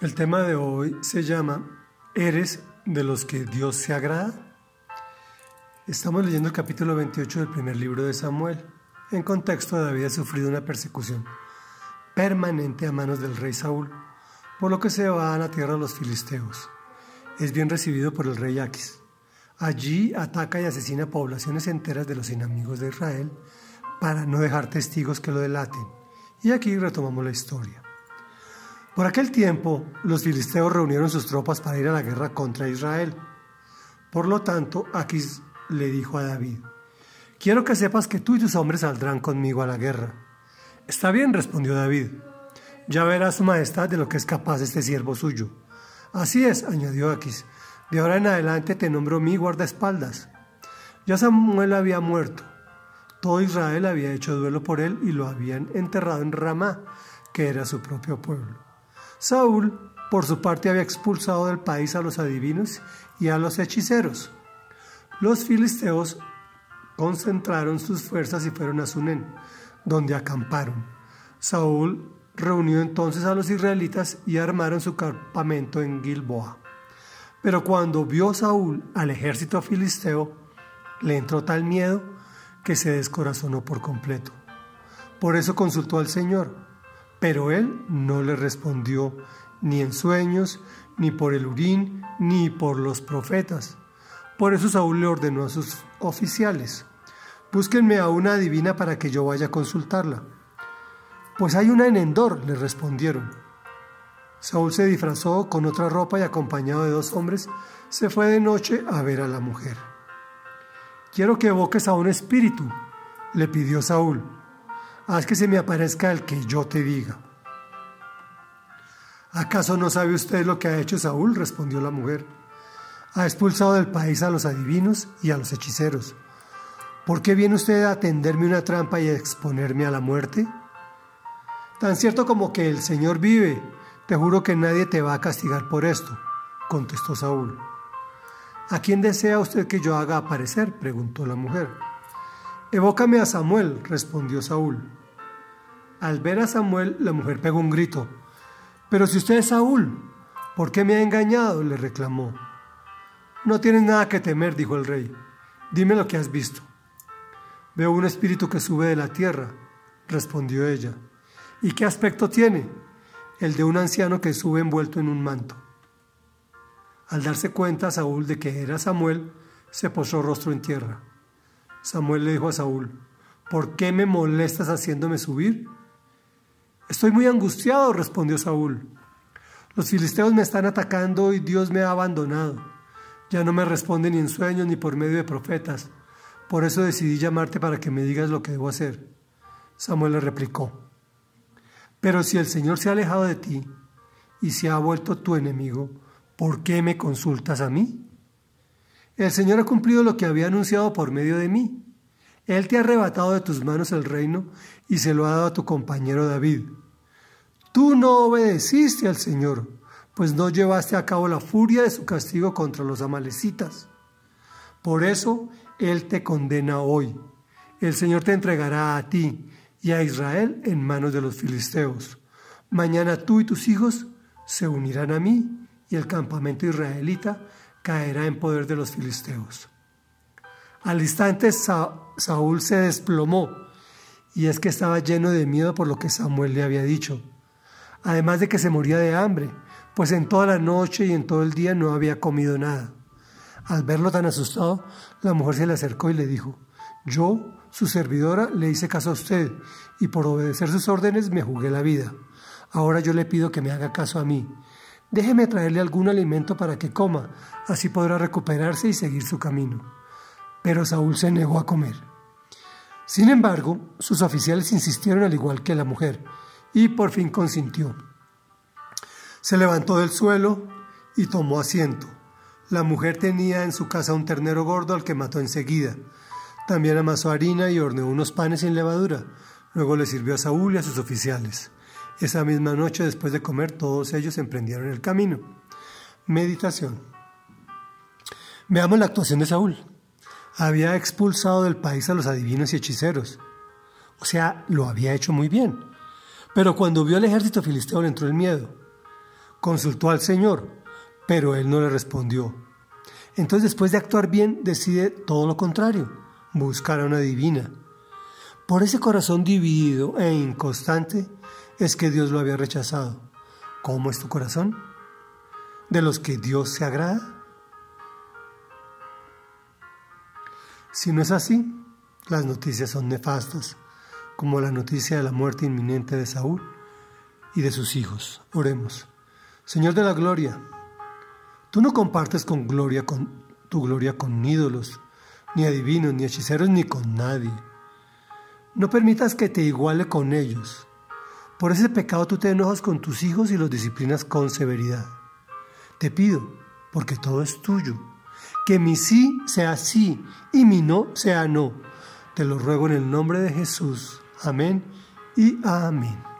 El tema de hoy se llama ¿Eres de los que Dios se agrada? Estamos leyendo el capítulo 28 del primer libro de Samuel. En contexto, David ha sufrido una persecución permanente a manos del rey Saúl, por lo que se va a la tierra de los filisteos. Es bien recibido por el rey Aquis. Allí ataca y asesina poblaciones enteras de los enemigos de Israel para no dejar testigos que lo delaten. Y aquí retomamos la historia. Por aquel tiempo, los filisteos reunieron sus tropas para ir a la guerra contra Israel. Por lo tanto, Aquis le dijo a David, Quiero que sepas que tú y tus hombres saldrán conmigo a la guerra. Está bien, respondió David. Ya verá su majestad de lo que es capaz este siervo suyo. Así es, añadió Aquis. De ahora en adelante te nombro mi guardaespaldas. Ya Samuel había muerto. Todo Israel había hecho duelo por él y lo habían enterrado en Ramá, que era su propio pueblo. Saúl, por su parte, había expulsado del país a los adivinos y a los hechiceros. Los filisteos concentraron sus fuerzas y fueron a Sunen, donde acamparon. Saúl reunió entonces a los israelitas y armaron su campamento en Gilboa. Pero cuando vio Saúl al ejército filisteo, le entró tal miedo que se descorazonó por completo. Por eso consultó al Señor pero él no le respondió ni en sueños, ni por el urín, ni por los profetas. Por eso Saúl le ordenó a sus oficiales, búsquenme a una divina para que yo vaya a consultarla. Pues hay una en Endor, le respondieron. Saúl se disfrazó con otra ropa y acompañado de dos hombres, se fue de noche a ver a la mujer. Quiero que evoques a un espíritu, le pidió Saúl haz que se me aparezca el que yo te diga. ¿Acaso no sabe usted lo que ha hecho Saúl? respondió la mujer. Ha expulsado del país a los adivinos y a los hechiceros. ¿Por qué viene usted a tenderme una trampa y a exponerme a la muerte? Tan cierto como que el Señor vive, te juro que nadie te va a castigar por esto, contestó Saúl. ¿A quién desea usted que yo haga aparecer? preguntó la mujer. Evócame a Samuel, respondió Saúl. Al ver a Samuel, la mujer pegó un grito. Pero si usted es Saúl, ¿por qué me ha engañado? le reclamó. No tienes nada que temer, dijo el rey. Dime lo que has visto. Veo un espíritu que sube de la tierra, respondió ella. ¿Y qué aspecto tiene? El de un anciano que sube envuelto en un manto. Al darse cuenta Saúl de que era Samuel, se posó rostro en tierra. Samuel le dijo a Saúl, ¿por qué me molestas haciéndome subir? Estoy muy angustiado, respondió Saúl. Los filisteos me están atacando y Dios me ha abandonado. Ya no me responde ni en sueños ni por medio de profetas. Por eso decidí llamarte para que me digas lo que debo hacer. Samuel le replicó, Pero si el Señor se ha alejado de ti y se ha vuelto tu enemigo, ¿por qué me consultas a mí? El Señor ha cumplido lo que había anunciado por medio de mí. Él te ha arrebatado de tus manos el reino y se lo ha dado a tu compañero David. Tú no obedeciste al Señor, pues no llevaste a cabo la furia de su castigo contra los amalecitas. Por eso Él te condena hoy. El Señor te entregará a ti y a Israel en manos de los filisteos. Mañana tú y tus hijos se unirán a mí y el campamento israelita caerá en poder de los filisteos. Al instante Saúl se desplomó, y es que estaba lleno de miedo por lo que Samuel le había dicho, además de que se moría de hambre, pues en toda la noche y en todo el día no había comido nada. Al verlo tan asustado, la mujer se le acercó y le dijo, yo, su servidora, le hice caso a usted, y por obedecer sus órdenes me jugué la vida. Ahora yo le pido que me haga caso a mí, Déjeme traerle algún alimento para que coma, así podrá recuperarse y seguir su camino. Pero Saúl se negó a comer. Sin embargo, sus oficiales insistieron al igual que la mujer, y por fin consintió. Se levantó del suelo y tomó asiento. La mujer tenía en su casa un ternero gordo al que mató enseguida. También amasó harina y horneó unos panes sin levadura. Luego le sirvió a Saúl y a sus oficiales. Esa misma noche, después de comer, todos ellos emprendieron el camino. Meditación. Veamos la actuación de Saúl. Había expulsado del país a los adivinos y hechiceros. O sea, lo había hecho muy bien. Pero cuando vio al ejército filisteo le entró el miedo. Consultó al Señor, pero él no le respondió. Entonces después de actuar bien decide todo lo contrario, buscar a una divina. Por ese corazón dividido e inconstante es que Dios lo había rechazado. ¿Cómo es tu corazón? ¿De los que Dios se agrada? Si no es así, las noticias son nefastas, como la noticia de la muerte inminente de Saúl y de sus hijos. Oremos. Señor de la gloria, tú no compartes con gloria con tu gloria con ídolos, ni adivinos, ni hechiceros, ni con nadie. No permitas que te iguale con ellos. Por ese pecado tú te enojas con tus hijos y los disciplinas con severidad. Te pido, porque todo es tuyo que mi sí sea sí y mi no sea no. Te lo ruego en el nombre de Jesús. Amén y amén.